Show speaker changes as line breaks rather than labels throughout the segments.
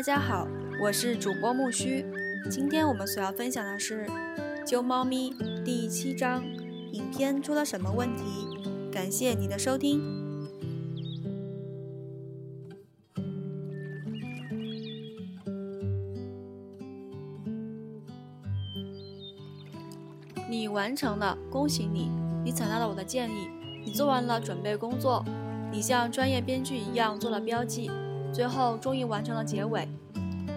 大家好，我是主播木须。今天我们所要分享的是《救猫咪》第七章，影片出了什么问题？感谢你的收听。你完成了，恭喜你！你采纳了我的建议，你做完了准备工作，你像专业编剧一样做了标记。最后终于完成了结尾，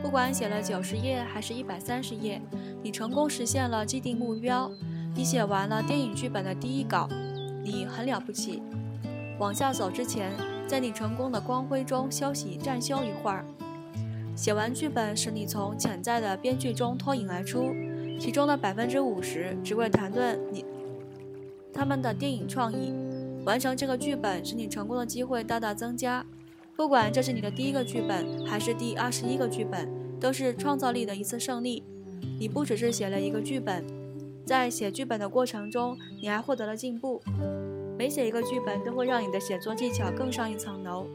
不管写了九十页还是一百三十页，你成功实现了既定目标。你写完了电影剧本的第一稿，你很了不起。往下走之前，在你成功的光辉中休息暂休一会儿。写完剧本使你从潜在的编剧中脱颖而出，其中的百分之五十只为谈论你他们的电影创意。完成这个剧本使你成功的机会大大增加。不管这是你的第一个剧本，还是第二十一个剧本，都是创造力的一次胜利。你不只是写了一个剧本，在写剧本的过程中，你还获得了进步。每写一个剧本，都会让你的写作技巧更上一层楼。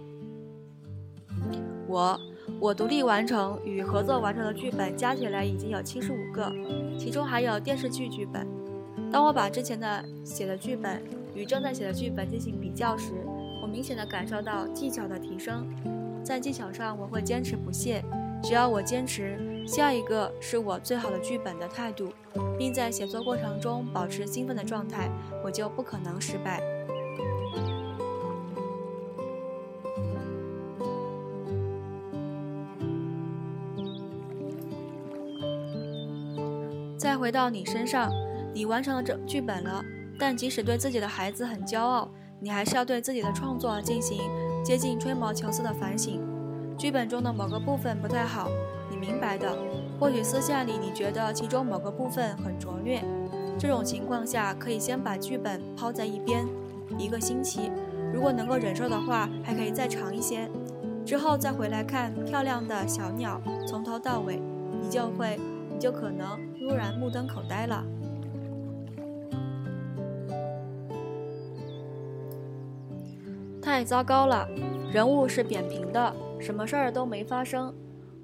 我，我独立完成与合作完成的剧本加起来已经有七十五个，其中还有电视剧剧本。当我把之前的写的剧本与正在写的剧本进行比较时，明显的感受到技巧的提升，在技巧上我会坚持不懈。只要我坚持，下一个是我最好的剧本的态度，并在写作过程中保持兴奋的状态，我就不可能失败。再回到你身上，你完成了这剧本了，但即使对自己的孩子很骄傲。你还是要对自己的创作进行接近吹毛求疵的反省。剧本中的某个部分不太好，你明白的。或许私下里你觉得其中某个部分很拙劣。这种情况下，可以先把剧本抛在一边，一个星期。如果能够忍受的话，还可以再长一些。之后再回来看漂亮的小鸟，从头到尾，你就会，你就可能突然目瞪口呆了。太糟糕了，人物是扁平的，什么事儿都没发生，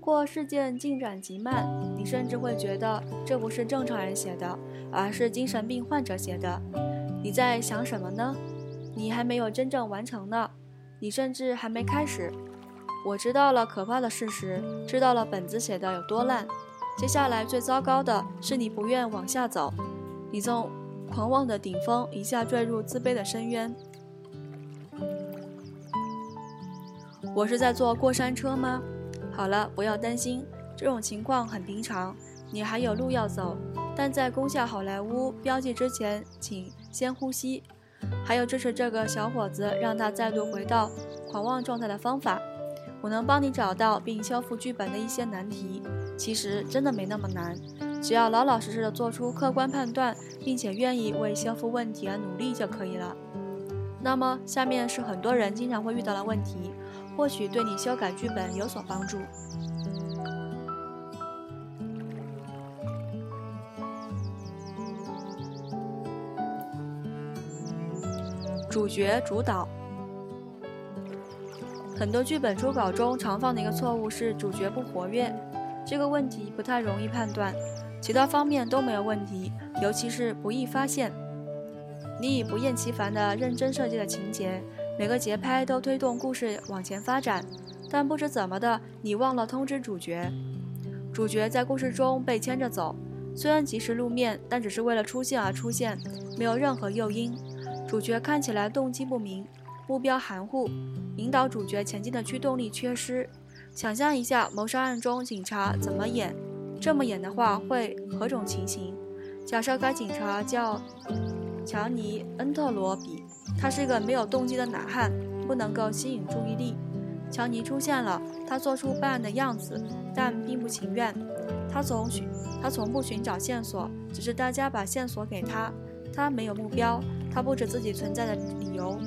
或事件进展极慢，你甚至会觉得这不是正常人写的，而是精神病患者写的。你在想什么呢？你还没有真正完成呢，你甚至还没开始。我知道了可怕的事实，知道了本子写的有多烂。接下来最糟糕的是你不愿往下走，你从狂妄的顶峰一下坠入自卑的深渊。我是在坐过山车吗？好了，不要担心，这种情况很平常。你还有路要走，但在攻下好莱坞标记之前，请先呼吸。还有，这是这个小伙子让他再度回到狂妄状态的方法。我能帮你找到并修复剧本的一些难题，其实真的没那么难，只要老老实实的做出客观判断，并且愿意为修复问题而努力就可以了。那么，下面是很多人经常会遇到的问题。或许对你修改剧本有所帮助。主角主导，很多剧本初稿中常犯的一个错误是主角不活跃，这个问题不太容易判断，其他方面都没有问题，尤其是不易发现。你以不厌其烦的认真设计的情节。每个节拍都推动故事往前发展，但不知怎么的，你忘了通知主角。主角在故事中被牵着走，虽然及时露面，但只是为了出现而出现，没有任何诱因。主角看起来动机不明，目标含糊，引导主角前进的驱动力缺失。想象一下，谋杀案中警察怎么演？这么演的话会何种情形？假设该警察叫乔尼·恩特罗比。他是个没有动机的懒汉，不能够吸引注意力。乔尼出现了，他做出办案的样子，但并不情愿。他从寻，他从不寻找线索，只是大家把线索给他。他没有目标，他不知自己存在的理由。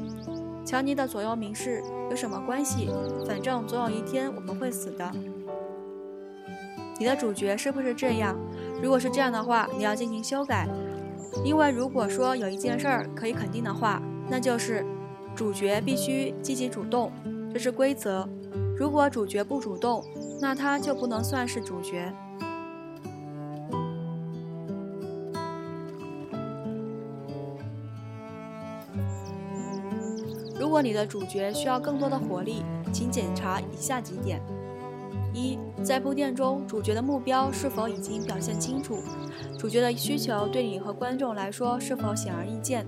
乔尼的左右铭是有什么关系？反正总有一天我们会死的。你的主角是不是这样？如果是这样的话，你要进行修改，因为如果说有一件事儿可以肯定的话。那就是主角必须积极主动，这是规则。如果主角不主动，那他就不能算是主角。如果你的主角需要更多的活力，请检查以下几点：一，在铺垫中，主角的目标是否已经表现清楚？主角的需求对你和观众来说是否显而易见？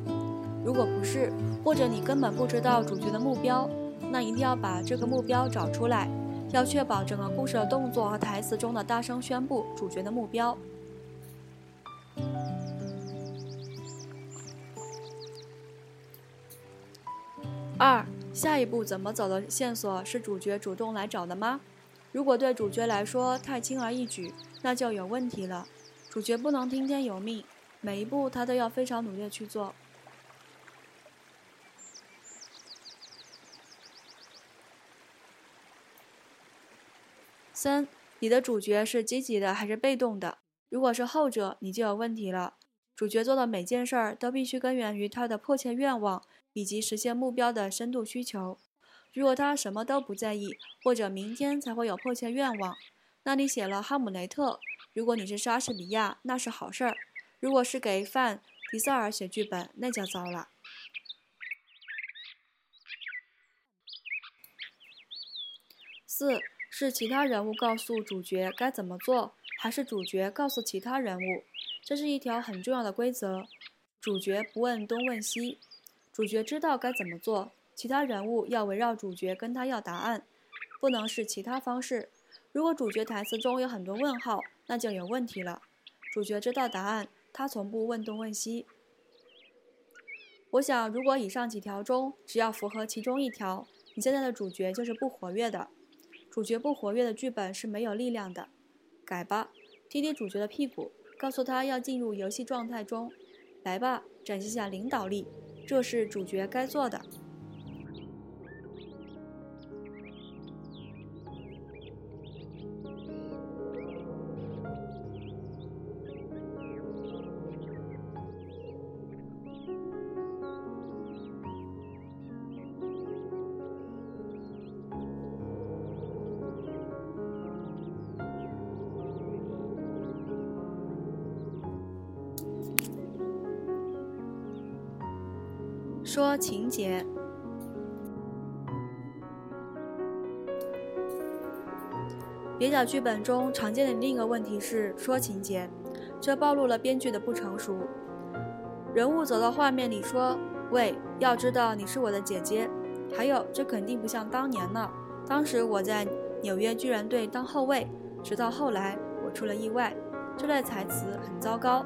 如果不是，或者你根本不知道主角的目标，那一定要把这个目标找出来，要确保整个故事的动作和台词中的大声宣布主角的目标。二，下一步怎么走的线索是主角主动来找的吗？如果对主角来说太轻而易举，那就有问题了。主角不能听天由命，每一步他都要非常努力去做。三，你的主角是积极的还是被动的？如果是后者，你就有问题了。主角做的每件事儿都必须根源于他的迫切愿望。以及实现目标的深度需求。如果他什么都不在意，或者明天才会有迫切愿望，那你写了《哈姆雷特》，如果你是莎士比亚，那是好事儿；如果是给范迪塞尔写剧本，那就糟了。四是其他人物告诉主角该怎么做，还是主角告诉其他人物？这是一条很重要的规则：主角不问东问西。主角知道该怎么做，其他人物要围绕主角跟他要答案，不能是其他方式。如果主角台词中有很多问号，那就有问题了。主角知道答案，他从不问东问西。我想，如果以上几条中只要符合其中一条，你现在的主角就是不活跃的。主角不活跃的剧本是没有力量的。改吧，踢踢主角的屁股，告诉他要进入游戏状态中。来吧，展现下领导力。这是主角该做的。情节，蹩脚剧本中常见的另一个问题是说情节，这暴露了编剧的不成熟。人物走到画面里说：“喂，要知道你是我的姐姐。”还有，这肯定不像当年了。当时我在纽约巨人队当后卫，直到后来我出了意外。这类台词很糟糕。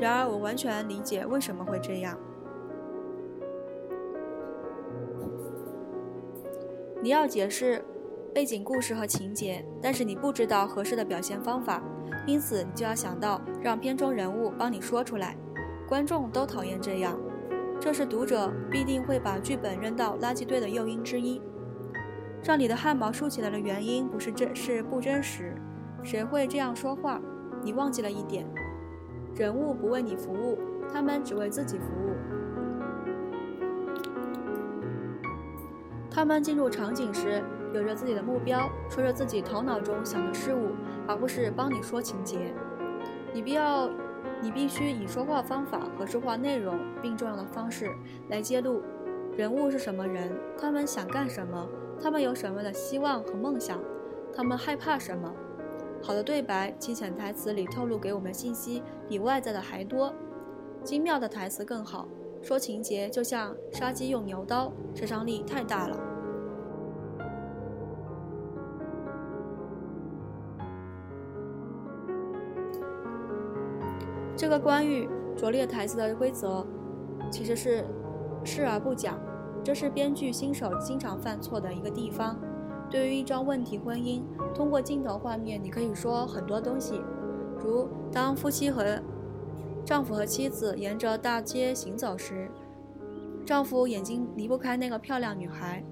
然而，我完全理解为什么会这样。你要解释背景故事和情节，但是你不知道合适的表现方法，因此你就要想到让片中人物帮你说出来。观众都讨厌这样，这是读者必定会把剧本扔到垃圾堆的诱因之一。让你的汗毛竖起来的原因不是真，是不真实。谁会这样说话？你忘记了一点：人物不为你服务，他们只为自己服务。他们进入场景时，有着自己的目标，说着自己头脑中想的事物，而不是帮你说情节。你必要，你必须以说话方法和说话内容并重要的方式来揭露人物是什么人，他们想干什么，他们有什么的希望和梦想，他们害怕什么。好的对白，其潜台词里透露给我们信息比外在的还多。精妙的台词更好。说情节就像杀鸡用牛刀，杀伤力太大了。这个关于拙劣台词的规则，其实是视而不讲，这是编剧新手经常犯错的一个地方。对于一桩问题婚姻，通过镜头画面，你可以说很多东西，如当夫妻和。丈夫和妻子沿着大街行走时，丈夫眼睛离不开那个漂亮女孩。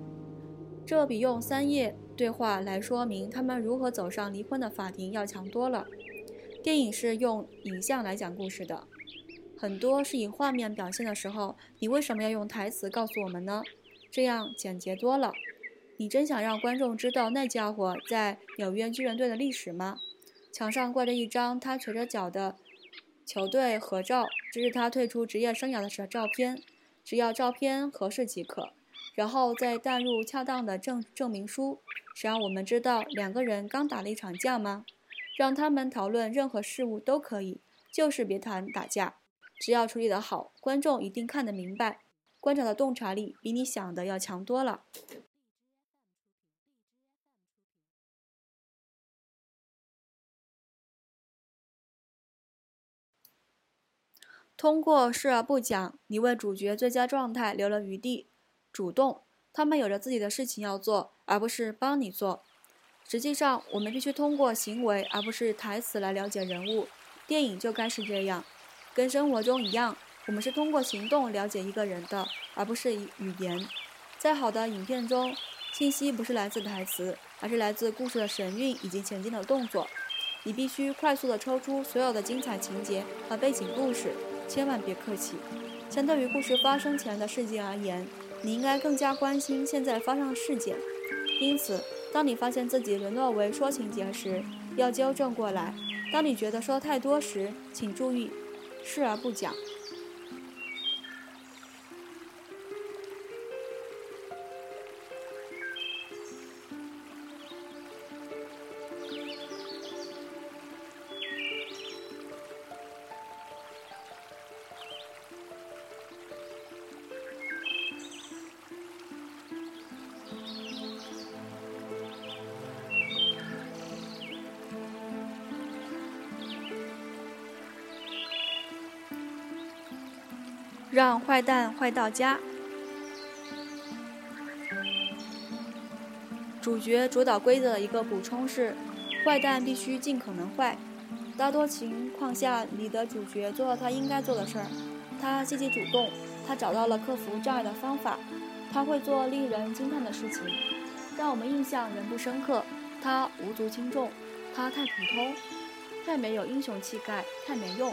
这比用三页对话来说明他们如何走上离婚的法庭要强多了。电影是用影像来讲故事的，很多是以画面表现的时候，你为什么要用台词告诉我们呢？这样简洁多了。你真想让观众知道那家伙在纽约巨人队的历史吗？墙上挂着一张他垂着脚的球队合照，这是他退出职业生涯的时照片。只要照片合适即可，然后再带入恰当的证证明书，谁让我们知道两个人刚打了一场架吗？让他们讨论任何事物都可以，就是别谈打架。只要处理得好，观众一定看得明白。观察的洞察力比你想的要强多了。通过视而不讲，你为主角最佳状态留了余地。主动，他们有着自己的事情要做，而不是帮你做。实际上，我们必须通过行为而不是台词来了解人物。电影就该是这样，跟生活中一样，我们是通过行动了解一个人的，而不是语言。在好的影片中，信息不是来自台词，而是来自故事的神韵以及前进的动作。你必须快速地抽出所有的精彩情节和背景故事。千万别客气。相对于故事发生前的事件而言，你应该更加关心现在发生的事件。因此，当你发现自己沦落为说情节时，要纠正过来；当你觉得说太多时，请注意，视而不讲。让坏蛋坏到家。主角主导规则的一个补充是：坏蛋必须尽可能坏。大多情况下，你的主角做了他应该做的事儿，他积极主动，他找到了克服障碍的方法，他会做令人惊叹的事情，让我们印象仍不深刻。他无足轻重，他太普通，太没有英雄气概，太没用。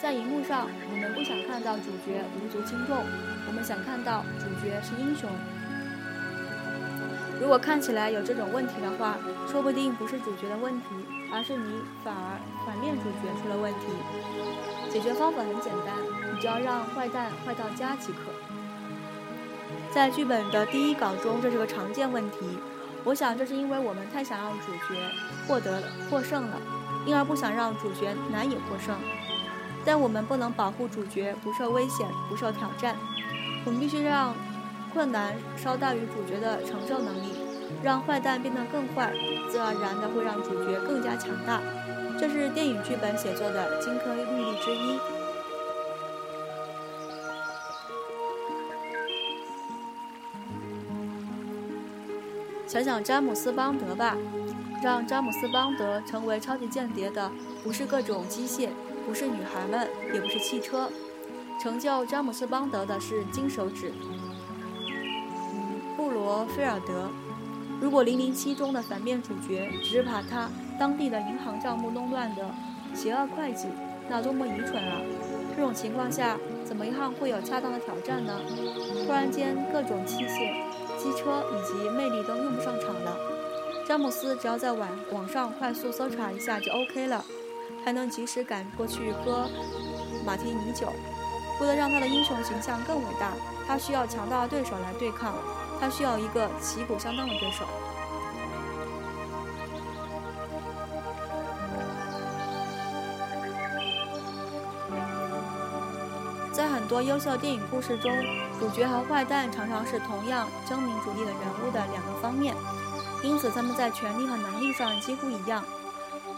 在荧幕上，我们不想看到主角无足轻重，我们想看到主角是英雄。如果看起来有这种问题的话，说不定不是主角的问题，而是你反而反面主角出了问题。解决方法很简单，你只要让坏蛋坏到家即可。在剧本的第一稿中，这是个常见问题。我想这是因为我们太想让主角获得获胜了，因而不想让主角难以获胜。但我们不能保护主角不受危险、不受挑战。我们必须让困难稍大于主角的承受能力，让坏蛋变得更坏，自然而然的会让主角更加强大。这是电影剧本写作的金科玉律之一。想想詹姆斯·邦德吧，让詹姆斯·邦德成为超级间谍的不是各种机械。不是女孩们，也不是汽车，成就詹姆斯·邦德的是金手指。布罗菲尔德。如果《零零七》中的反面主角只是把他当地的银行账目弄乱的邪恶会计，那多么愚蠢啊！这种情况下，怎么样会有恰当的挑战呢？突然间，各种器械、机车以及魅力都用不上场了。詹姆斯只要在网网上快速搜查一下就 OK 了。还能及时赶过去喝马提尼酒。为了让他的英雄形象更伟大，他需要强大的对手来对抗，他需要一个旗鼓相当的对手。在很多优秀电影故事中，主角和坏蛋常常是同样争名逐利的人物的两个方面，因此他们在权力和能力上几乎一样。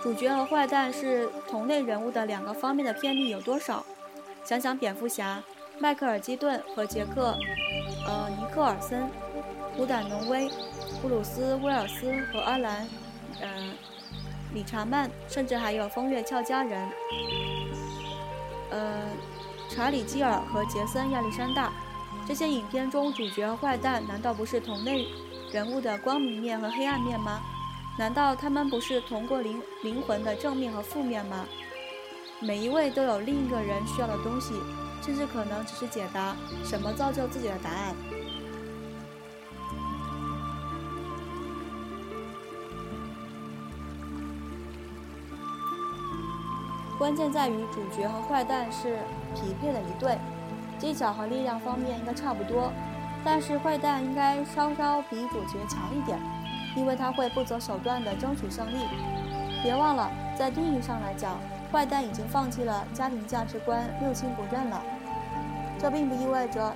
主角和坏蛋是同类人物的两个方面的偏离有多少？想想蝙蝠侠，迈克尔基顿和杰克，呃，尼克尔森，虎胆农威，布鲁斯威尔斯和阿兰，呃，理查曼，甚至还有风月俏佳人，呃，查理基尔和杰森亚历山大。这些影片中主角和坏蛋难道不是同类人物的光明面和黑暗面吗？难道他们不是同过灵灵魂的正面和负面吗？每一位都有另一个人需要的东西甚至可能只是解答什么造就自己的答案。关键在于主角和坏蛋是匹配的一对技巧和力量方面应该差不多但是坏蛋应该稍稍比主角强一点。因为他会不择手段地争取胜利。别忘了，在定义上来讲，坏蛋已经放弃了家庭价值观，六亲不认了。这并不意味着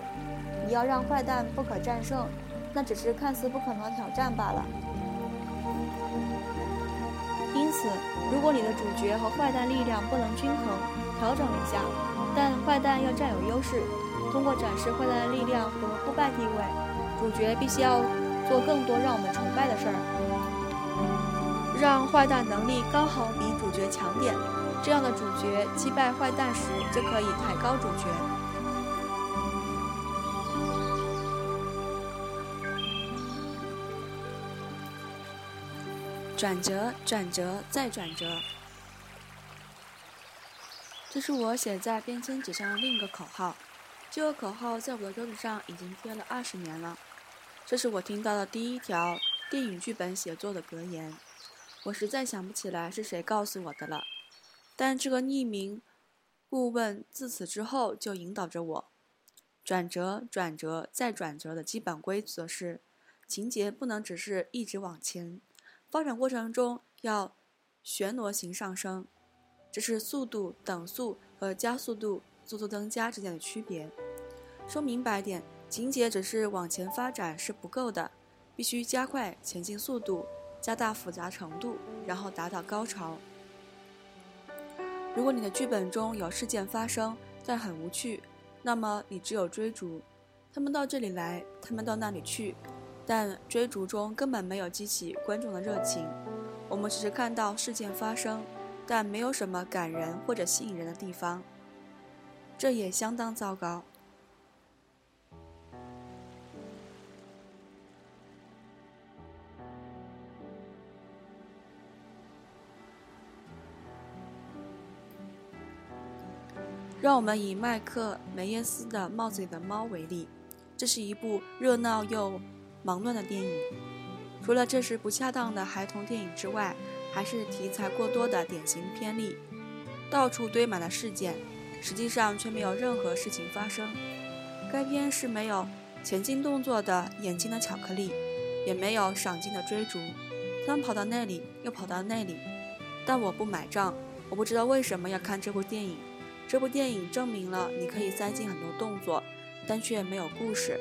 你要让坏蛋不可战胜，那只是看似不可能的挑战罢了。因此，如果你的主角和坏蛋力量不能均衡，调整一下，但坏蛋要占有优势，通过展示坏蛋的力量和不败地位，主角必须要做更多让我们崇拜的事儿，让坏蛋能力刚好比主角强点，这样的主角击败坏蛋时就可以抬高主角。转折，转折，再转折。这是我写在便签纸上的另一个口号。这个口号在我的桌子上已经贴了二十年了。这是我听到的第一条电影剧本写作的格言。我实在想不起来是谁告诉我的了。但这个匿名顾问自此之后就引导着我。转折，转折，再转折的基本规则是：情节不能只是一直往前。发展过程中要旋螺形上升，这是速度等速和加速度速度增加之间的区别。说明白点，情节只是往前发展是不够的，必须加快前进速度，加大复杂程度，然后达到高潮。如果你的剧本中有事件发生，但很无趣，那么你只有追逐，他们到这里来，他们到那里去。但追逐中根本没有激起观众的热情，我们只是看到事件发生，但没有什么感人或者吸引人的地方，这也相当糟糕。让我们以麦克梅耶斯的《帽子里的猫》为例，这是一部热闹又。忙乱的电影，除了这是不恰当的孩童电影之外，还是题材过多的典型偏例。到处堆满了事件，实际上却没有任何事情发生。该片是没有前进动作的眼睛的巧克力，也没有赏金的追逐。他们跑到那里，又跑到那里，但我不买账。我不知道为什么要看这部电影。这部电影证明了你可以塞进很多动作，但却没有故事。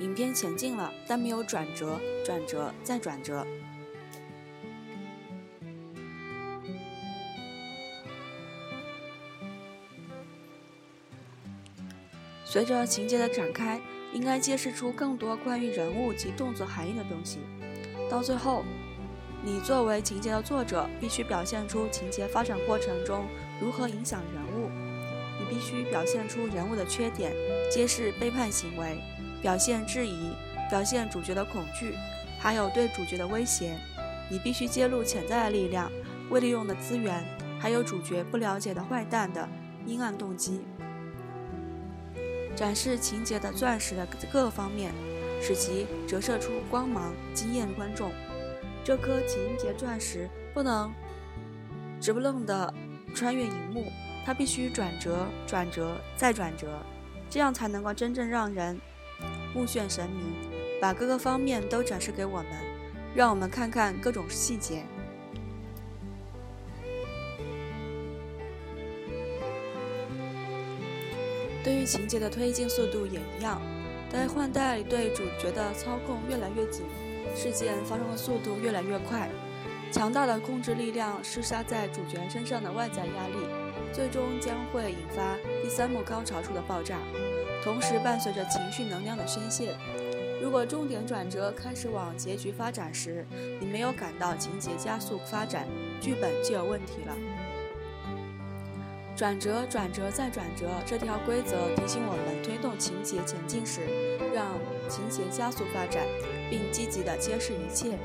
影片前进了，但没有转折，转折再转折。随着情节的展开，应该揭示出更多关于人物及动作含义的东西。到最后，你作为情节的作者，必须表现出情节发展过程中如何影响人物。你必须表现出人物的缺点，揭示背叛行为。表现质疑，表现主角的恐惧，还有对主角的威胁。你必须揭露潜在的力量、未利用的资源，还有主角不了解的坏蛋的阴暗动机。展示情节的钻石的各个方面，使其折射出光芒，惊艳观众。这颗情节钻石不能直不愣的穿越荧幕，它必须转折、转折再转折，这样才能够真正让人。目眩神迷，把各个方面都展示给我们，让我们看看各种细节。对于情节的推进速度也一样，在换代对主角的操控越来越紧，事件发生的速度越来越快，强大的控制力量施加在主角身上的外在压力，最终将会引发第三幕高潮处的爆炸。同时伴随着情绪能量的宣泄。如果重点转折开始往结局发展时，你没有感到情节加速发展，剧本就有问题了。转折、转折再转折这条规则提醒我们，推动情节前进时，让情节加速发展，并积极地揭示一切。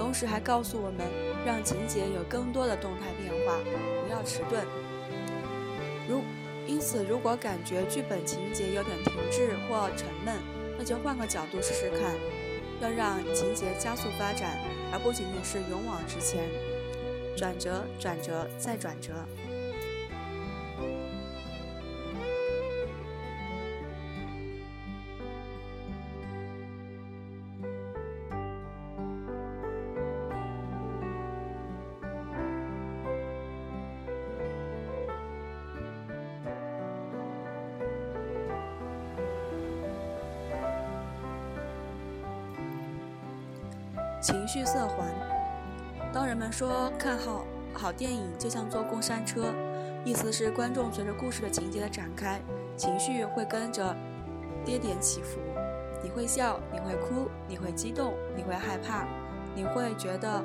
同时还告诉我们，让情节有更多的动态变化，不要迟钝。如因此，如果感觉剧本情节有点停滞或沉闷，那就换个角度试试看，要让情节加速发展，而不仅仅是勇往直前。转折，转折，再转折。绪色环。当人们说看好好电影就像坐过山车，意思是观众随着故事的情节的展开，情绪会跟着跌点起伏。你会笑，你会哭，你会激动，你会害怕，你会觉得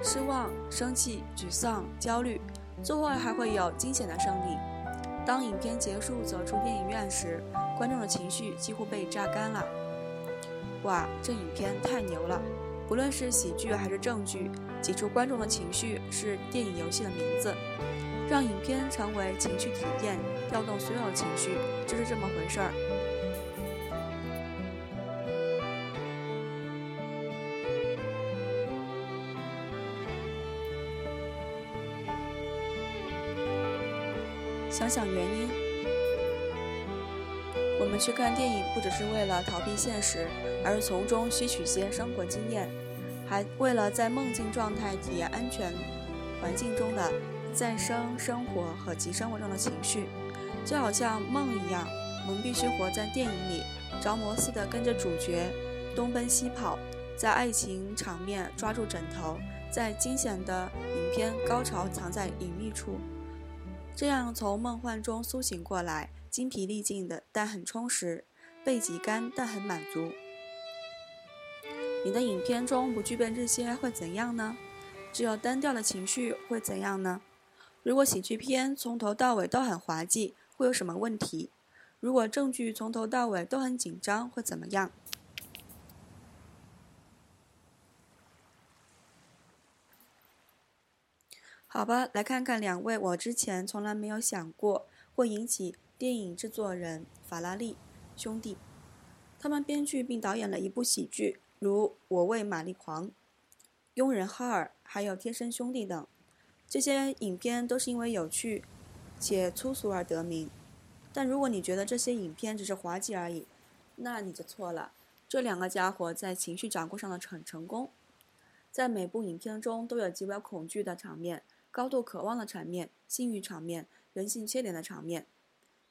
失望、生气、沮丧、焦虑，最后还会有惊险的胜利。当影片结束，走出电影院时，观众的情绪几乎被榨干了。哇，这影片太牛了！不论是喜剧还是正剧，挤出观众的情绪是电影游戏的名字。让影片成为情绪体验，调动所有情绪，就是这么回事儿。想想原因。去看电影，不只是为了逃避现实，而从中吸取些生活经验，还为了在梦境状态体验安全环境中的再生生活和及生活中的情绪。就好像梦一样，我们必须活在电影里，着魔似的跟着主角东奔西跑，在爱情场面抓住枕头，在惊险的影片高潮藏在隐秘处，这样从梦幻中苏醒过来。精疲力尽的，但很充实；背脊干，但很满足。你的影片中不具备这些会怎样呢？只有单调的情绪会怎样呢？如果喜剧片从头到尾都很滑稽，会有什么问题？如果证据从头到尾都很紧张，会怎么样？好吧，来看看两位我之前从来没有想过会引起。电影制作人法拉利兄弟，他们编剧并导演了一部喜剧，如《我为玛丽狂》《佣人哈尔》还有《贴身兄弟》等。这些影片都是因为有趣且粗俗而得名。但如果你觉得这些影片只是滑稽而已，那你就错了。这两个家伙在情绪掌控上的很成功，在每部影片中都有极为恐惧的场面、高度渴望的场面、性欲场面、人性缺点的场面。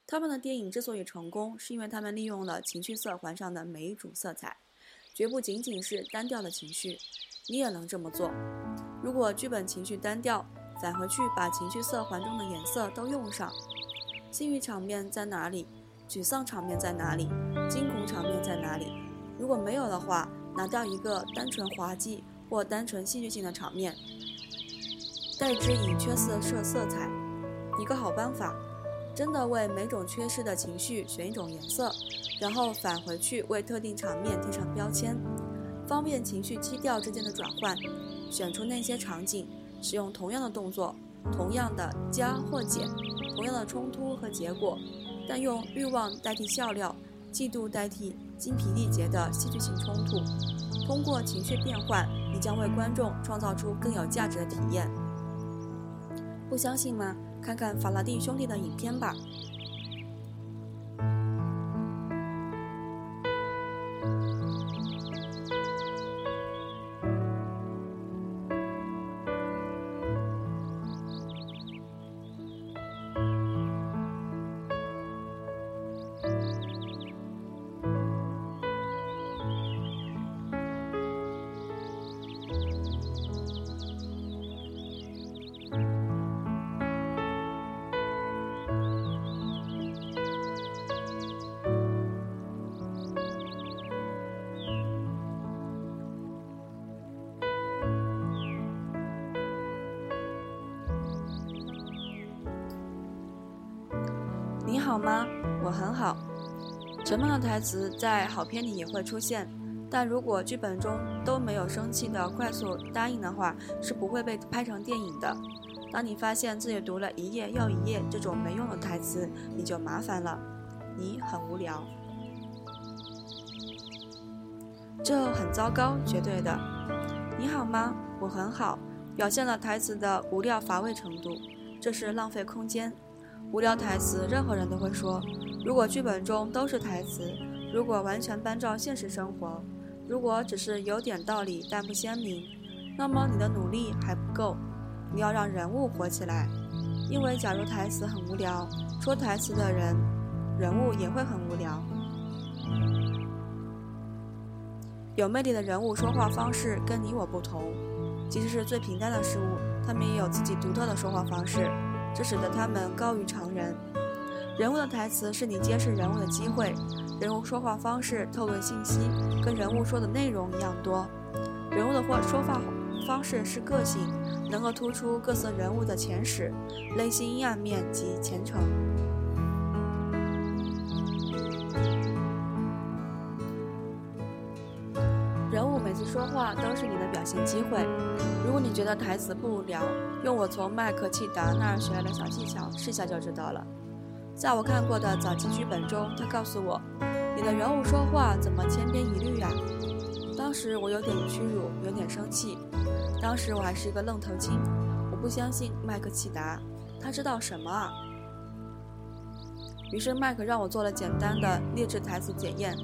他们的电影之所以成功，是因为他们利用了情绪色环上的每一种色彩，绝不仅仅是单调的情绪。你也能这么做。如果剧本情绪单调，返回去把情绪色环中的颜色都用上。性欲场面在哪里？沮丧场面在哪里？惊恐场面在哪里？如果没有的话，拿掉一个单纯滑稽或单纯戏剧性的场面，代之以缺色色色彩。一个好办法。真的为每种缺失的情绪选一种颜色，然后返回去为特定场面贴上标签，方便情绪基调之间的转换。选出那些场景，使用同样的动作，同样的加或减，同样的冲突和结果，但用欲望代替笑料，嫉妒代替精疲力竭的戏剧性冲突。通过情绪变换，你将为观众创造出更有价值的体验。不相信吗？看看法拉第兄弟的影片吧。台词在好片里也会出现，但如果剧本中都没有生气的快速答应的话，是不会被拍成电影的。当你发现自己读了一页又一页这种没用的台词，你就麻烦了。你很无聊，这很糟糕，绝对的。你好吗？我很好。表现了台词的无聊乏味程度，这是浪费空间。无聊台词，任何人都会说。如果剧本中都是台词，如果完全搬照现实生活，如果只是有点道理但不鲜明，那么你的努力还不够。你要让人物活起来，因为假如台词很无聊，说台词的人人物也会很无聊。有魅力的人物说话方式跟你我不同，即使是最平淡的事物，他们也有自己独特的说话方式，这使得他们高于常人。人物的台词是你揭示人物的机会，人物说话方式透露信息跟人物说的内容一样多。人物的话说话方式是个性，能够突出各色人物的前史、内心阴暗面及前程。人物每次说话都是你的表现机会。如果你觉得台词不无聊，用我从麦克契达那儿学来的小技巧试下就知道了。在我看过的早期剧本中，他告诉我：“你的人物说话怎么千篇一律呀？”当时我有点屈辱，有点生气。当时我还是一个愣头青，我不相信麦克契达，他知道什么啊？于是麦克让我做了简单的劣质台词检验。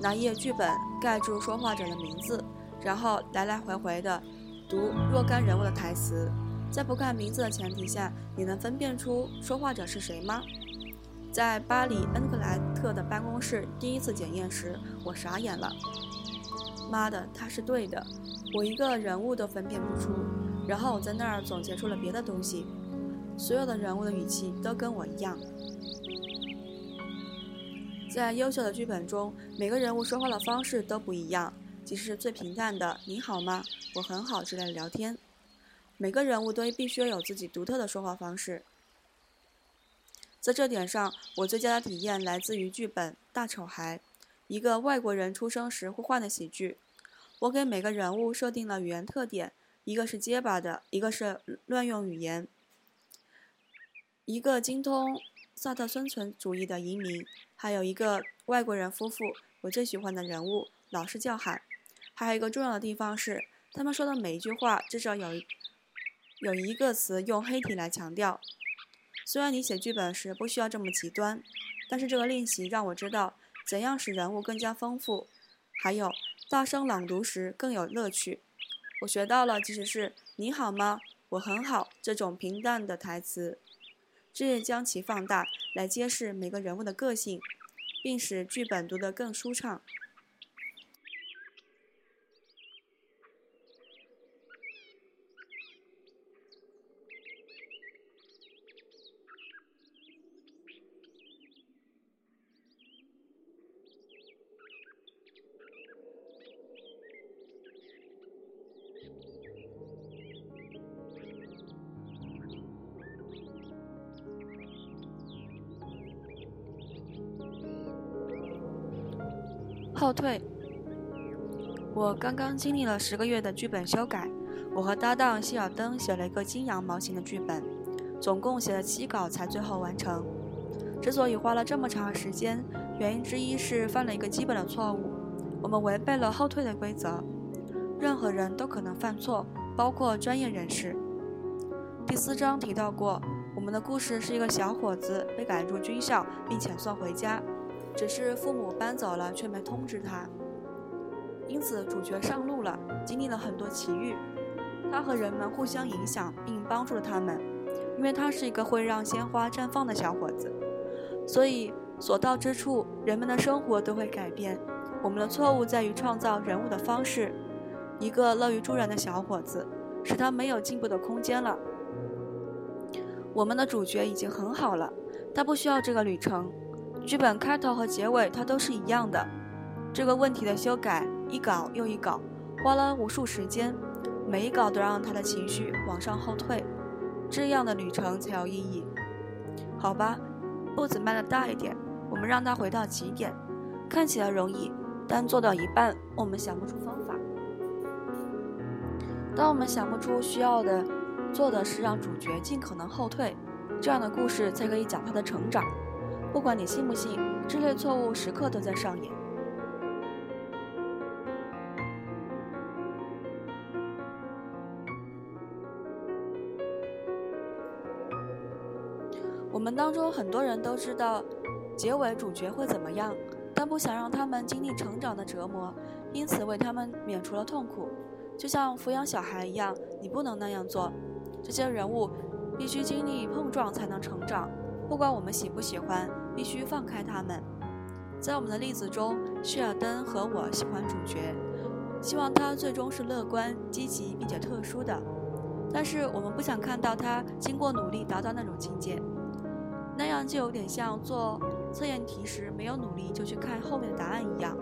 拿一页剧本盖住说话者的名字，然后来来回回的读若干人物的台词，在不看名字的前提下，你能分辨出说话者是谁吗？在巴黎恩格莱特的办公室第一次检验时，我傻眼了。妈的，他是对的，我一个人物都分辨不出。然后我在那儿总结出了别的东西，所有的人物的语气都跟我一样。在优秀的剧本中，每个人物说话的方式都不一样，即使是最平淡的“你好吗？我很好”之类的聊天，每个人物都必须有自己独特的说话方式。在这点上，我最佳的体验来自于剧本《大丑孩》，一个外国人出生时互换的喜剧。我给每个人物设定了语言特点，一个是结巴的，一个是乱用语言，一个精通萨特生存主义的移民。还有一个外国人夫妇，我最喜欢的人物老是叫喊。还有一个重要的地方是，他们说的每一句话至少有有一个词用黑体来强调。虽然你写剧本时不需要这么极端，但是这个练习让我知道怎样使人物更加丰富，还有大声朗读时更有乐趣。我学到了，即使是“你好吗？我很好”这种平淡的台词。这也将其放大，来揭示每个人物的个性，并使剧本读得更舒畅。后退。我刚刚经历了十个月的剧本修改，我和搭档希尔登写了一个金羊毛型的剧本，总共写了七稿才最后完成。之所以花了这么长时间，原因之一是犯了一个基本的错误，我们违背了后退的规则。任何人都可能犯错，包括专业人士。第四章提到过，我们的故事是一个小伙子被赶入军校并遣送回家。只是父母搬走了，却没通知他。因此，主角上路了，经历了很多奇遇。他和人们互相影响，并帮助了他们。因为他是一个会让鲜花绽放的小伙子，所以所到之处，人们的生活都会改变。我们的错误在于创造人物的方式。一个乐于助人的小伙子，使他没有进步的空间了。我们的主角已经很好了，他不需要这个旅程。剧本开头和结尾，它都是一样的。这个问题的修改，一稿又一稿，花了无数时间，每一稿都让他的情绪往上后退，这样的旅程才有意义。好吧，步子迈得大一点，我们让他回到起点。看起来容易，但做到一半，我们想不出方法。当我们想不出需要的，做的是让主角尽可能后退，这样的故事才可以讲他的成长。不管你信不信这类错误时刻都在上演。我们当中很多人都知道结尾主角会怎么样但不想让他们经历成长的折磨因此为他们免除了痛苦。就像抚养小孩一样你不能那样做。这些人物必须经历碰撞才能成长不管我们喜不喜欢必须放开他们。在我们的例子中，希尔登和我喜欢主角，希望他最终是乐观、积极并且特殊的。但是我们不想看到他经过努力达到那种境界，那样就有点像做测验题时没有努力就去看后面的答案一样。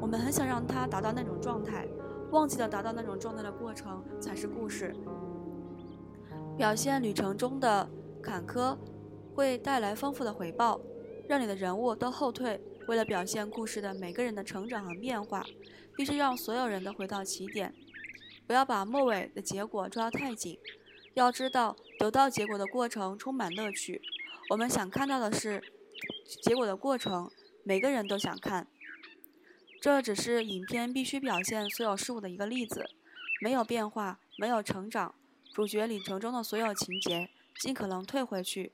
我们很想让他达到那种状态。忘记了达到那种状态的过程才是故事。表现旅程中的坎坷会带来丰富的回报，让你的人物都后退。为了表现故事的每个人的成长和变化，必须让所有人都回到起点。不要把末尾的结果抓得太紧。要知道，得到结果的过程充满乐趣。我们想看到的是结果的过程，每个人都想看。这只是影片必须表现所有事物的一个例子，没有变化，没有成长，主角旅程中的所有情节尽可能退回去。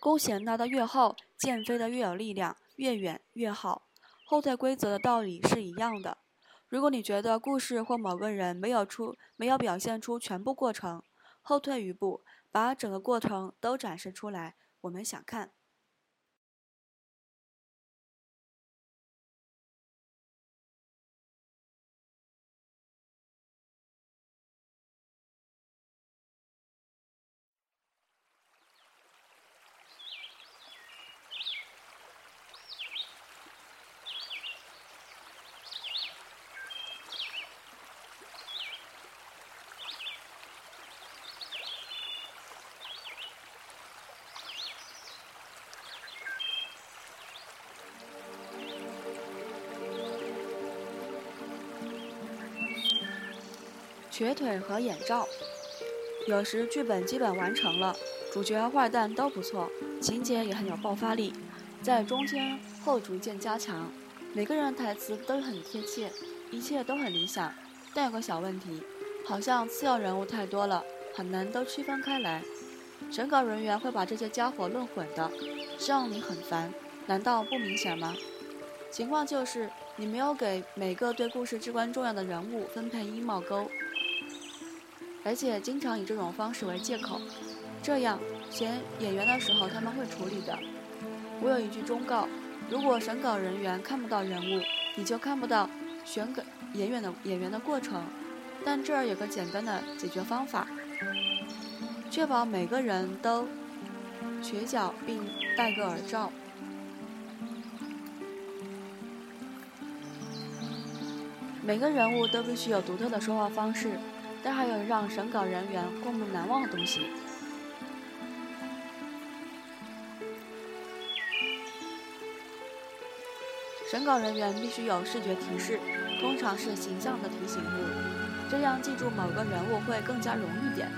弓弦拉得越厚，箭飞得越有力量，越远越好。后退规则的道理是一样的。如果你觉得故事或某个人没有出没有表现出全部过程，后退一步，把整个过程都展示出来，我们想看。瘸腿和眼罩，有时剧本基本完成了，主角和坏蛋都不错，情节也很有爆发力，在中间后逐渐加强，每个人台词都很贴切，一切都很理想。但有个小问题，好像次要人物太多了，很难都区分开来。审稿人员会把这些家伙弄混的，这让你很烦。难道不明显吗？情况就是你没有给每个对故事至关重要的人物分配衣帽钩。而且经常以这种方式为借口，这样选演员的时候他们会处理的。我有一句忠告：如果审稿人员看不到人物，你就看不到选稿演员的演员的过程。但这儿有个简单的解决方法：确保每个人都瘸脚并戴个耳罩。每个人物都必须有独特的说话方式。但还有让审稿人员过目难忘的东西。审稿人员必须有视觉提示，通常是形象的提醒物，这样记住某个人物会更加容易点。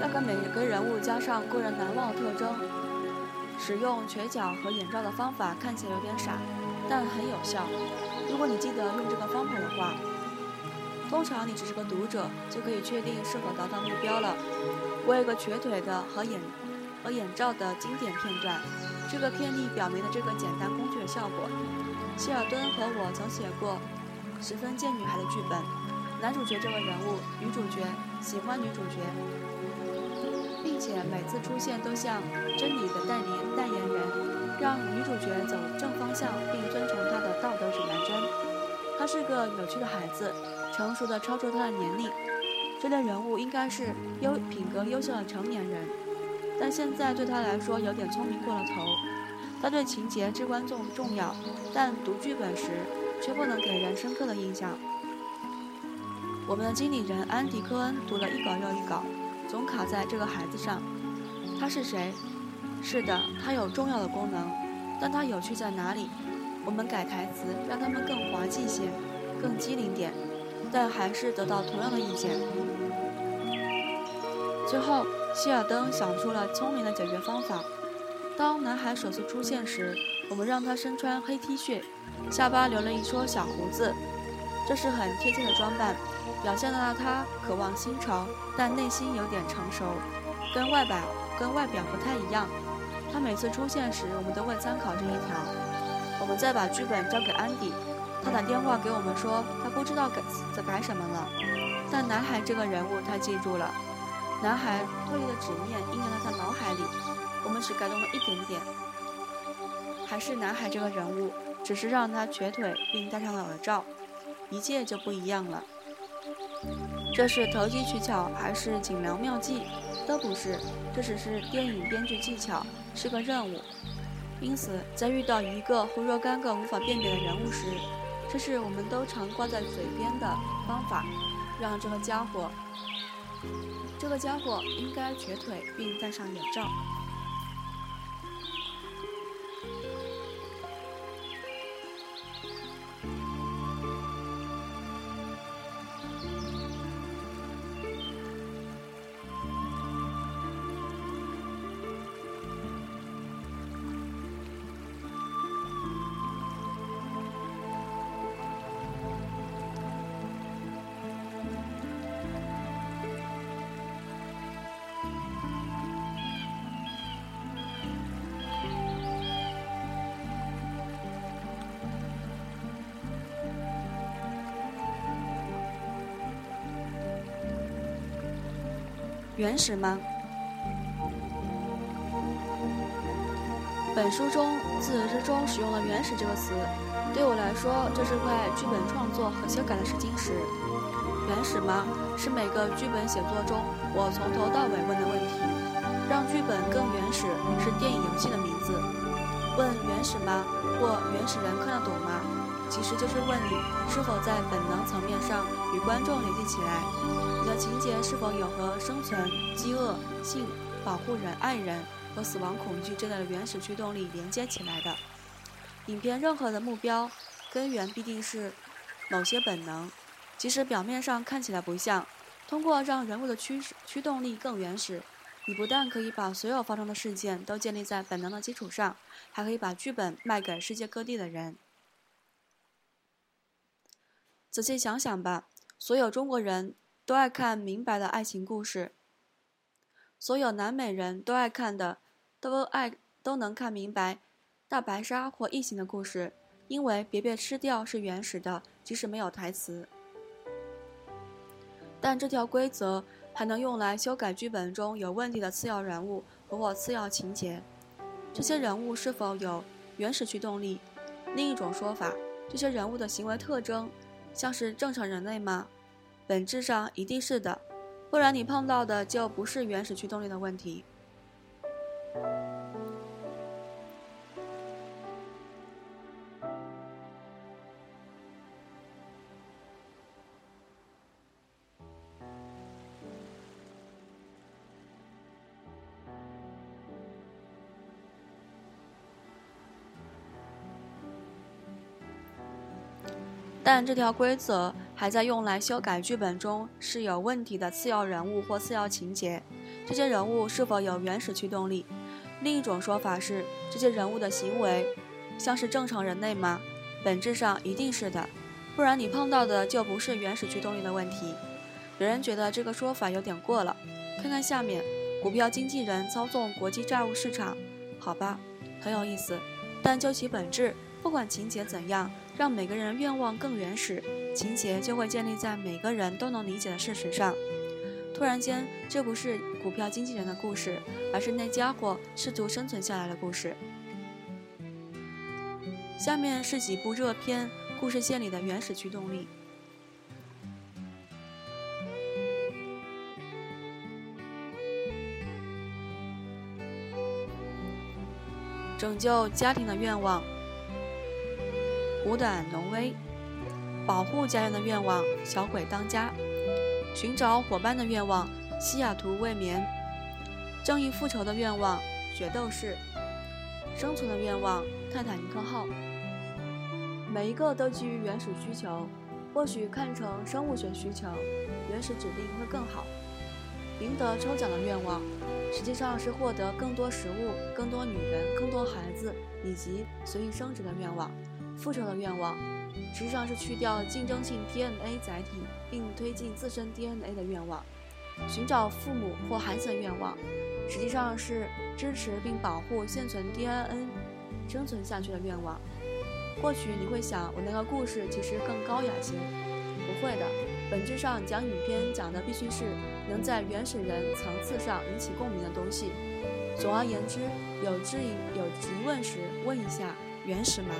要给每个人物加上过人难忘的特征。使用瘸脚和眼罩的方法看起来有点傻，但很有效。如果你记得用这个方法的话。通常你只是个读者，就可以确定是否达到目标了。我有个瘸腿的和眼和眼罩的经典片段，这个片例表明了这个简单工具的效果。希尔顿和我曾写过十分贱女孩的剧本，男主角这位人物，女主角喜欢女主角，并且每次出现都像真理的代理代言人，让女主角走正方向并遵从她的道德指南针。他是个有趣的孩子。成熟的超出他的年龄，这类人物应该是优品格优秀的成年人，但现在对他来说有点聪明过了头。他对情节至关重重要，但读剧本时却不能给人深刻的印象。我们的经理人安迪·科恩读了一稿又一稿，总卡在这个孩子上。他是谁？是的，他有重要的功能，但他有趣在哪里？我们改台词，让他们更滑稽些，更机灵点。但还是得到同样的意见。最后，希尔登想出了聪明的解决方法。当男孩首次出现时，我们让他身穿黑 T 恤，下巴留了一撮小胡子，这是很贴切的装扮，表现了他渴望新潮，但内心有点成熟，跟外表跟外表不太一样。他每次出现时，我们都会参考这一条。我们再把剧本交给安迪，他打电话给我们说他不知道改在改什么了。但男孩这个人物他记住了，男孩脱离的执念印在了他脑海里。我们只改动了一点点，还是男孩这个人物，只是让他瘸腿并戴上了耳罩，一切就不一样了。这是投机取巧还是锦囊妙计？都不是，这只是电影编剧技巧，是个任务。因此，在遇到一个或若干个无法辨别的人物时，这是我们都常挂在嘴边的方法：让这个家伙，这个家伙应该瘸腿并戴上眼罩。原始吗？本书中自始至终使用了“原始”这个词，对我来说，这是块剧本创作和修改的试金石。原始吗？是每个剧本写作中我从头到尾问的问题。让剧本更原始是电影游戏的名字。问原始吗？或原始人看得懂吗？其实就是问你是否在本能层面上与观众联系起来，你的情节是否有和生存、饥饿、性、保护人、爱人和死亡恐惧这类的原始驱动力连接起来的。影片任何的目标根源必定是某些本能，即使表面上看起来不像。通过让人物的驱驱动力更原始，你不但可以把所有发生的事件都建立在本能的基础上，还可以把剧本卖给世界各地的人。仔细想想吧，所有中国人都爱看明白的爱情故事，所有南美人都爱看的，都爱都能看明白大白鲨或异形的故事，因为别别吃掉是原始的，即使没有台词。但这条规则还能用来修改剧本中有问题的次要人物和或次要情节，这些人物是否有原始驱动力？另一种说法，这些人物的行为特征。像是正常人类吗？本质上一定是的，不然你碰到的就不是原始驱动力的问题。但这条规则还在用来修改剧本中是有问题的次要人物或次要情节，这些人物是否有原始驱动力？另一种说法是，这些人物的行为像是正常人类吗？本质上一定是的，不然你碰到的就不是原始驱动力的问题。有人觉得这个说法有点过了，看看下面，股票经纪人操纵国际债务市场，好吧，很有意思。但就其本质，不管情节怎样。让每个人愿望更原始，情节就会建立在每个人都能理解的事实上。突然间，这不是股票经纪人的故事，而是那家伙试图生存下来的故事。下面是几部热片故事线里的原始驱动力：拯救家庭的愿望。虎胆龙威，保护家人的愿望；小鬼当家，寻找伙伴的愿望；西雅图未眠，正义复仇的愿望；决斗士，生存的愿望；泰坦尼克号。每一个都基于原始需求，或许看成生物学需求，原始指令会更好。赢得抽奖的愿望，实际上是获得更多食物、更多女人、更多孩子以及随意生殖的愿望。复仇的愿望，实际上是去掉竞争性 DNA 载体，并推进自身 DNA 的愿望。寻找父母或孩子的愿望，实际上是支持并保护现存 DNA 生存下去的愿望。或许你会想，我那个故事其实更高雅些。不会的，本质上讲影片讲的必须是能在原始人层次上引起共鸣的东西。总而言之，有质疑、有疑问时，问一下：原始吗？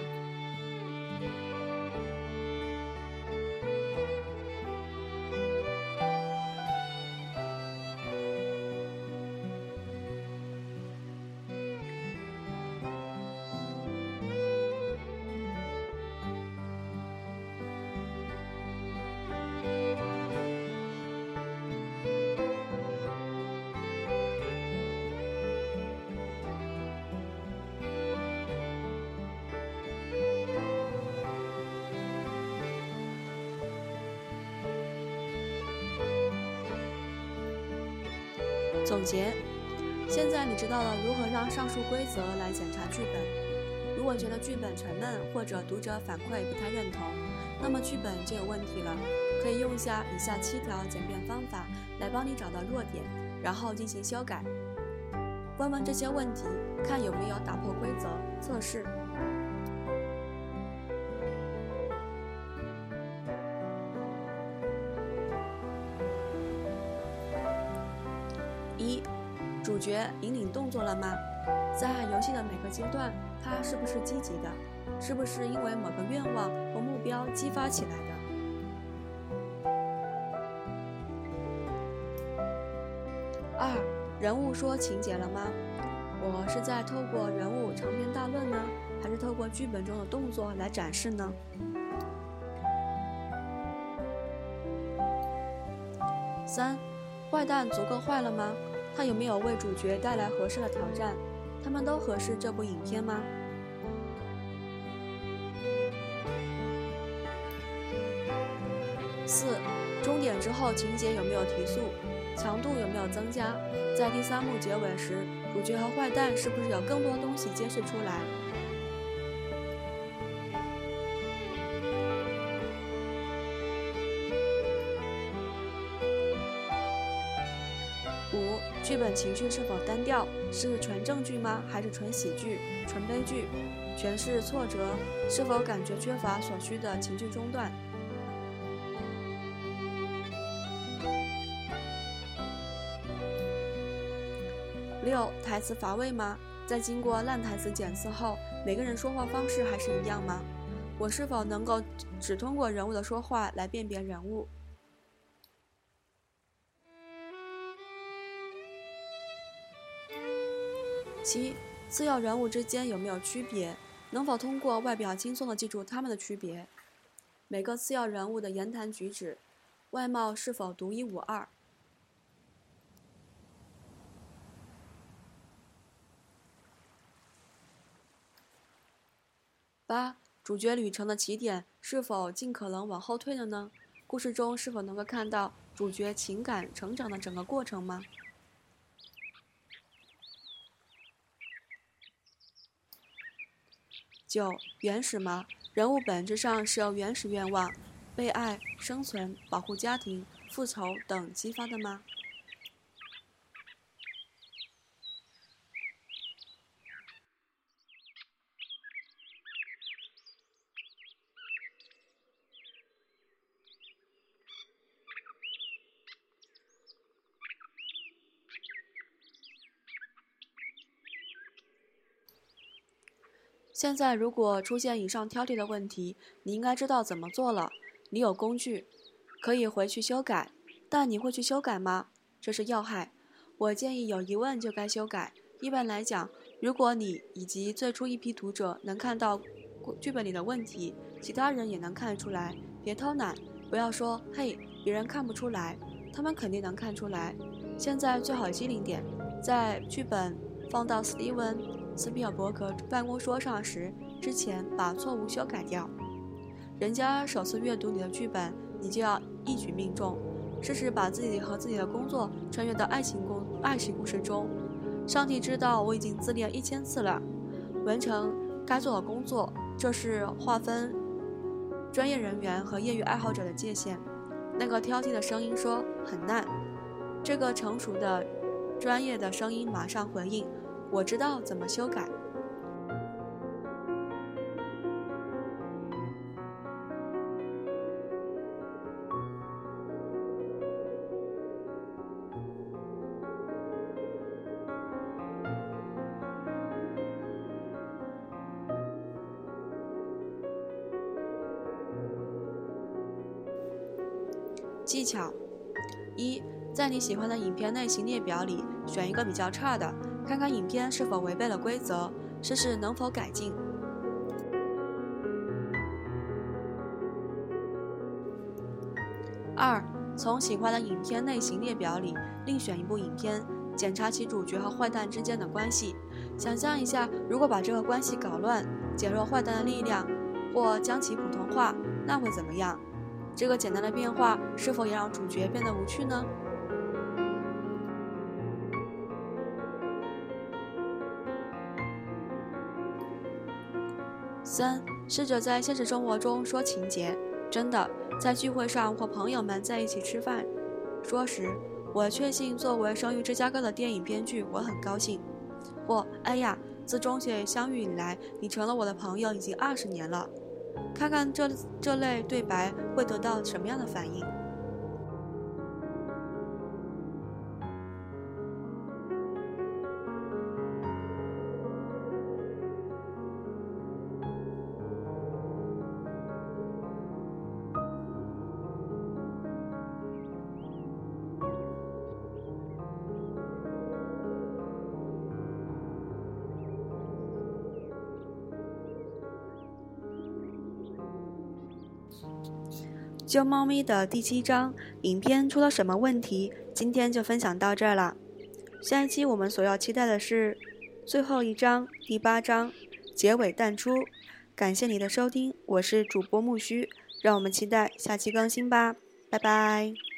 总结：现在你知道了如何让上述规则来检查剧本。如果觉得剧本沉闷或者读者反馈不太认同，那么剧本就有问题了。可以用一下以下七条简便方法来帮你找到弱点，然后进行修改。问问这些问题，看有没有打破规则。测试。了吗？在游戏的每个阶段，他是不是积极的？是不是因为某个愿望或目标激发起来的？二，人物说情节了吗？我是在透过人物长篇大论呢，还是透过剧本中的动作来展示呢？三，坏蛋足够坏了吗？他有没有为主角带来合适的挑战？他们都合适这部影片吗？四，终点之后情节有没有提速？强度有没有增加？在第三幕结尾时，主角和坏蛋是不是有更多东西揭示出来？剧本情绪是否单调？是纯正剧吗？还是纯喜剧、纯悲剧？全是挫折，是否感觉缺乏所需的情绪中断？六、台词乏味吗？在经过烂台词检测后，每个人说话方式还是一样吗？我是否能够只通过人物的说话来辨别人物？七、次要人物之间有没有区别？能否通过外表轻松地记住他们的区别？每个次要人物的言谈举止、外貌是否独一无二？八、主角旅程的起点是否尽可能往后退了呢？故事中是否能够看到主角情感成长的整个过程吗？九、原始吗？人物本质上是由原始愿望、被爱、生存、保护家庭、复仇等激发的吗？现在，如果出现以上挑剔的问题，你应该知道怎么做了。你有工具，可以回去修改。但你会去修改吗？这是要害。我建议有疑问就该修改。一般来讲，如果你以及最初一批读者能看到剧本里的问题，其他人也能看出来。别偷懒，不要说“嘿，别人看不出来”，他们肯定能看出来。现在最好机灵点，在剧本放到 Steven。斯皮尔伯格办公桌上时，之前把错误修改掉。人家首次阅读你的剧本，你就要一举命中。试试把自己和自己的工作穿越到爱情故爱情故事中。上帝知道我已经自恋一千次了，完成该做的工作，这是划分专业人员和业余爱好者的界限。那个挑剔的声音说很烂。这个成熟的、专业的声音马上回应：“我知道怎么修改。”技巧一，在你喜欢的影片类型列表里选一个比较差的，看看影片是否违背了规则，试试能否改进。二，从喜欢的影片类型列表里另选一部影片，检查其主角和坏蛋之间的关系，想象一下，如果把这个关系搞乱，减弱坏蛋的力量，或将其普通话，那会怎么样？这个简单的变化是否也让主角变得无趣呢？三，试着在现实生活中说情节。真的，在聚会上或朋友们在一起吃饭，说时，我确信作为生于芝加哥的电影编剧，我很高兴。或，哎呀，自中学相遇以来，你成了我的朋友已经二十年了。看看这这类对白会得到什么样的反应。救猫咪的第七章，影片出了什么问题？今天就分享到这儿了。下一期我们所要期待的是最后一章第八章结尾淡出。感谢你的收听，我是主播木须，让我们期待下期更新吧，拜拜。